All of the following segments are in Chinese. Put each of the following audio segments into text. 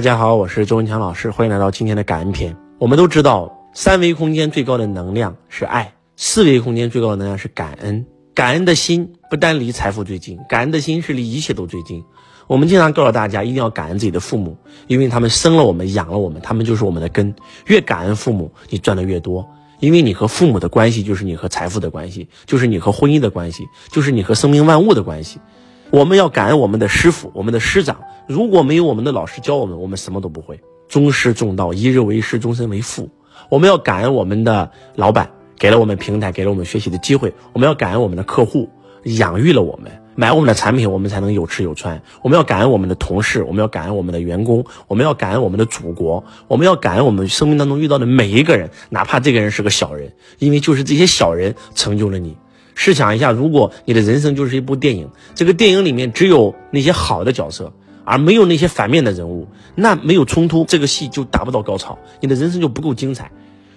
大家好，我是周文强老师，欢迎来到今天的感恩篇。我们都知道，三维空间最高的能量是爱，四维空间最高的能量是感恩。感恩的心不单离财富最近，感恩的心是离一切都最近。我们经常告诉大家，一定要感恩自己的父母，因为他们生了我们，养了我们，他们就是我们的根。越感恩父母，你赚的越多，因为你和父母的关系就是你和财富的关系，就是你和婚姻的关系，就是你和生命万物的关系。我们要感恩我们的师傅，我们的师长。如果没有我们的老师教我们，我们什么都不会。尊师重道，一日为师，终身为父。我们要感恩我们的老板，给了我们平台，给了我们学习的机会。我们要感恩我们的客户，养育了我们，买我们的产品，我们才能有吃有穿。我们要感恩我们的同事，我们要感恩我们的员工，我们要感恩我们的祖国，我们要感恩我们生命当中遇到的每一个人，哪怕这个人是个小人，因为就是这些小人成就了你。试想一下，如果你的人生就是一部电影，这个电影里面只有那些好的角色，而没有那些反面的人物，那没有冲突，这个戏就达不到高潮，你的人生就不够精彩。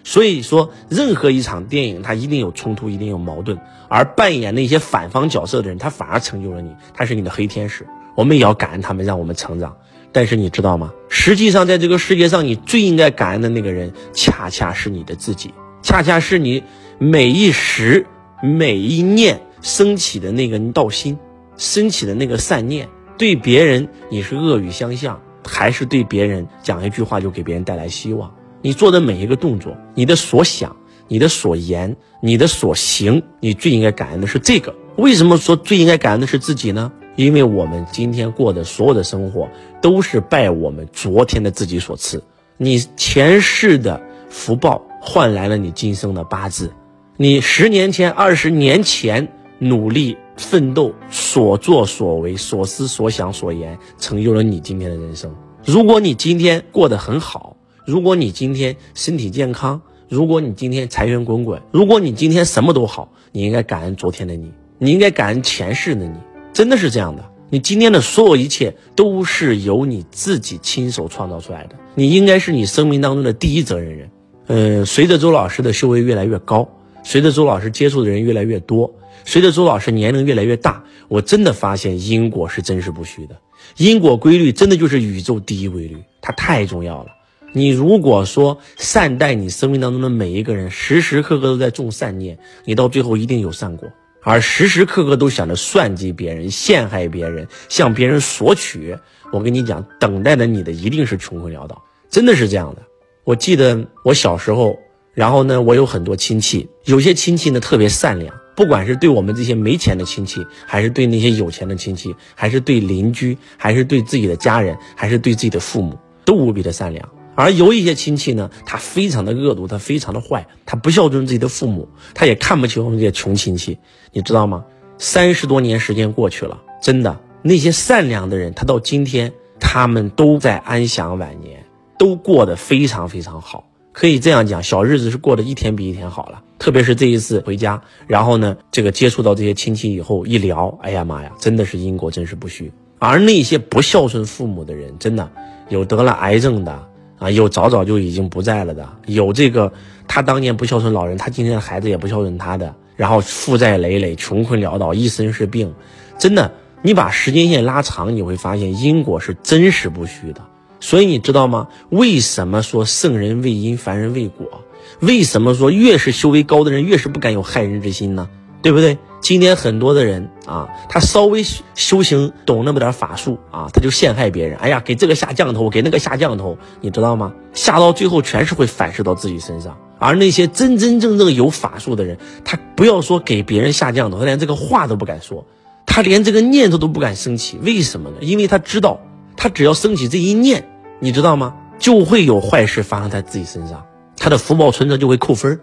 所以说，任何一场电影，它一定有冲突，一定有矛盾，而扮演那些反方角色的人，他反而成就了你，他是你的黑天使。我们也要感恩他们，让我们成长。但是你知道吗？实际上，在这个世界上，你最应该感恩的那个人，恰恰是你的自己，恰恰是你每一时。每一念升起的那个道心，升起的那个善念，对别人你是恶语相向，还是对别人讲一句话就给别人带来希望？你做的每一个动作，你的所想、你的所言、你的所行，你最应该感恩的是这个。为什么说最应该感恩的是自己呢？因为我们今天过的所有的生活，都是拜我们昨天的自己所赐。你前世的福报换来了你今生的八字。你十年前、二十年前努力奋斗所作所为、所思所想所言，成就了你今天的人生。如果你今天过得很好，如果你今天身体健康，如果你今天财源滚滚，如果你今天什么都好，你应该感恩昨天的你，你应该感恩前世的你，真的是这样的。你今天的所有一切都是由你自己亲手创造出来的，你应该是你生命当中的第一责任人。嗯，随着周老师的修为越来越高。随着周老师接触的人越来越多，随着周老师年龄越来越大，我真的发现因果是真实不虚的。因果规律真的就是宇宙第一规律，它太重要了。你如果说善待你生命当中的每一个人，时时刻刻都在种善念，你到最后一定有善果；而时时刻刻都想着算计别人、陷害别人、向别人索取，我跟你讲，等待的你的一定是穷困潦倒，真的是这样的。我记得我小时候。然后呢，我有很多亲戚，有些亲戚呢特别善良，不管是对我们这些没钱的亲戚，还是对那些有钱的亲戚，还是对邻居，还是对自己的家人，还是对自己的父母，都无比的善良。而有一些亲戚呢，他非常的恶毒，他非常的坏，他不孝顺自己的父母，他也看不起我们这些穷亲戚，你知道吗？三十多年时间过去了，真的，那些善良的人，他到今天，他们都在安享晚年，都过得非常非常好。可以这样讲，小日子是过得一天比一天好了。特别是这一次回家，然后呢，这个接触到这些亲戚以后一聊，哎呀妈呀，真的是因果真实不虚。而那些不孝顺父母的人，真的有得了癌症的啊，有早早就已经不在了的，有这个他当年不孝顺老人，他今天的孩子也不孝顺他的，然后负债累累，穷困潦倒，一身是病。真的，你把时间线拉长，你会发现因果是真实不虚的。所以你知道吗？为什么说圣人为因，凡人为果？为什么说越是修为高的人，越是不敢有害人之心呢？对不对？今天很多的人啊，他稍微修行懂那么点法术啊，他就陷害别人。哎呀，给这个下降头，给那个下降头，你知道吗？下到最后全是会反噬到自己身上。而那些真真正正有法术的人，他不要说给别人下降头，他连这个话都不敢说，他连这个念头都不敢升起。为什么呢？因为他知道，他只要升起这一念。你知道吗？就会有坏事发生在自己身上，他的福报存折就会扣分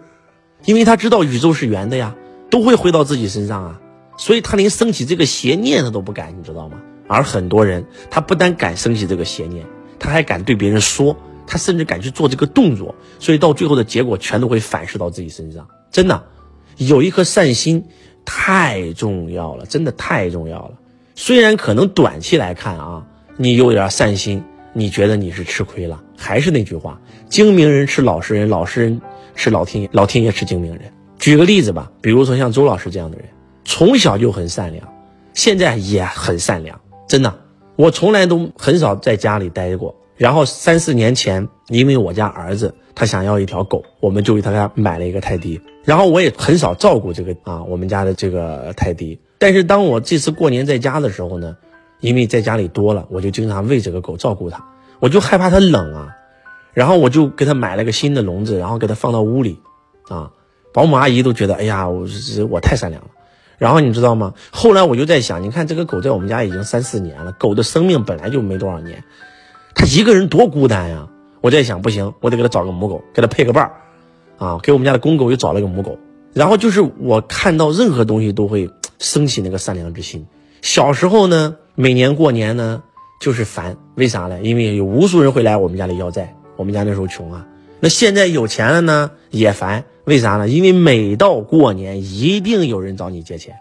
因为他知道宇宙是圆的呀，都会回到自己身上啊，所以他连升起这个邪念他都不敢，你知道吗？而很多人他不但敢升起这个邪念，他还敢对别人说，他甚至敢去做这个动作，所以到最后的结果全都会反噬到自己身上。真的，有一颗善心太重要了，真的太重要了。虽然可能短期来看啊，你有点善心。你觉得你是吃亏了？还是那句话，精明人吃老实人，老实人吃老天爷，老天爷吃精明人。举个例子吧，比如说像周老师这样的人，从小就很善良，现在也很善良，真的。我从来都很少在家里待过，然后三四年前，因为我家儿子他想要一条狗，我们就给他家买了一个泰迪。然后我也很少照顾这个啊，我们家的这个泰迪。但是当我这次过年在家的时候呢，因为在家里多了，我就经常喂这个狗，照顾它。我就害怕它冷啊，然后我就给它买了个新的笼子，然后给它放到屋里，啊，保姆阿姨都觉得，哎呀，我我太善良了。然后你知道吗？后来我就在想，你看这个狗在我们家已经三四年了，狗的生命本来就没多少年。它一个人多孤单呀！我在想，不行，我得给它找个母狗，给它配个伴儿，啊，给我们家的公狗又找了个母狗。然后就是我看到任何东西都会升起那个善良之心。小时候呢，每年过年呢就是烦，为啥呢？因为有无数人会来我们家里要债，我们家那时候穷啊。那现在有钱了呢也烦，为啥呢？因为每到过年一定有人找你借钱。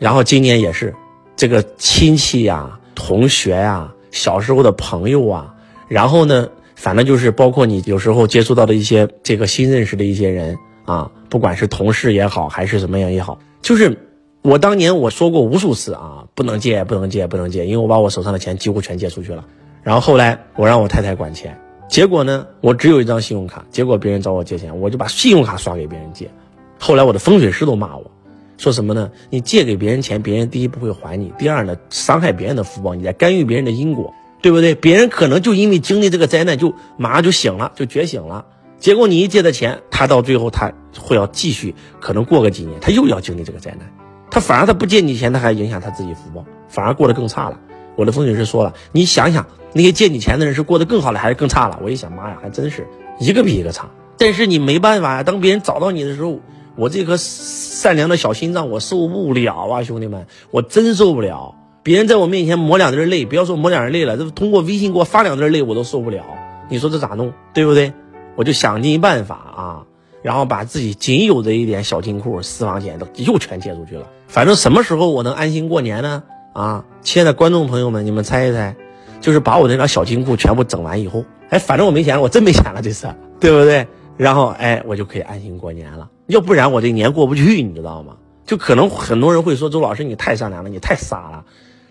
然后今年也是，这个亲戚呀、同学呀。小时候的朋友啊，然后呢，反正就是包括你有时候接触到的一些这个新认识的一些人啊，不管是同事也好，还是什么样也好，就是我当年我说过无数次啊，不能借，不能借，不能借，因为我把我手上的钱几乎全借出去了。然后后来我让我太太管钱，结果呢，我只有一张信用卡，结果别人找我借钱，我就把信用卡刷给别人借。后来我的风水师都骂我。说什么呢？你借给别人钱，别人第一不会还你，第二呢，伤害别人的福报，你在干预别人的因果，对不对？别人可能就因为经历这个灾难，就马上就醒了，就觉醒了。结果你一借的钱，他到最后他会要继续，可能过个几年，他又要经历这个灾难。他反而他不借你钱，他还影响他自己福报，反而过得更差了。我的风水师说了，你想想那些借你钱的人是过得更好了，还是更差了？我一想，妈呀，还真是一个比一个差。但是你没办法呀，当别人找到你的时候。我这颗善良的小心脏，我受不了啊，兄弟们，我真受不了。别人在我面前抹两滴泪，不要说抹两滴泪了，这通过微信给我发两滴泪，我都受不了。你说这咋弄，对不对？我就想尽办法啊，然后把自己仅有的一点小金库、私房钱都又全借出去了。反正什么时候我能安心过年呢？啊，亲爱的观众朋友们，你们猜一猜，就是把我那张小金库全部整完以后，哎，反正我没钱了，我真没钱了，这次，对不对？然后，哎，我就可以安心过年了。要不然我这年过不去，你知道吗？就可能很多人会说周老师你太善良了，你太傻了。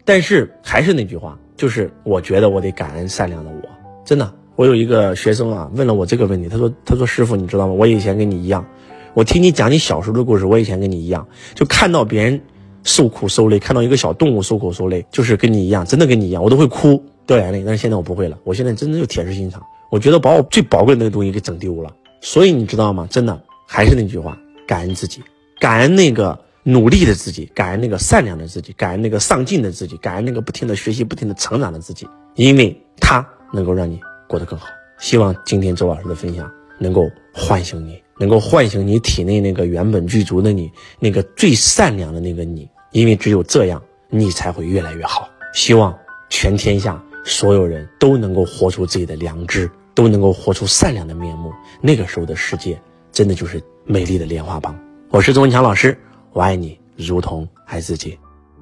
但是还是那句话，就是我觉得我得感恩善良的我。真的，我有一个学生啊，问了我这个问题，他说：“他说师傅，你知道吗？我以前跟你一样，我听你讲你小时候的故事，我以前跟你一样，就看到别人受苦受累，看到一个小动物受苦受累，就是跟你一样，真的跟你一样，我都会哭掉眼泪。但是现在我不会了，我现在真的就铁石心肠。我觉得把我最宝贵的那个东西给整丢了。”所以你知道吗？真的还是那句话，感恩自己，感恩那个努力的自己，感恩那个善良的自己，感恩那个上进的自己，感恩那个不停的学习、不停的成长的自己，因为他能够让你过得更好。希望今天周老师的分享能够唤醒你，能够唤醒你体内那个原本具足的你，那个最善良的那个你，因为只有这样，你才会越来越好。希望全天下所有人都能够活出自己的良知。都能够活出善良的面目，那个时候的世界真的就是美丽的莲花帮。我是周文强老师，我爱你如同爱自己。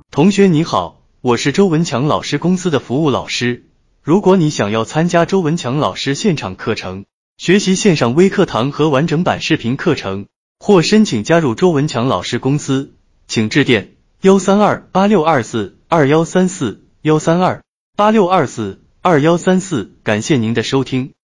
同学你好，我是周文强老师公司的服务老师。如果你想要参加周文强老师现场课程，学习线上微课堂和完整版视频课程，或申请加入周文强老师公司，请致电幺三二八六二四二幺三四幺三二八六二四二幺三四。感谢您的收听。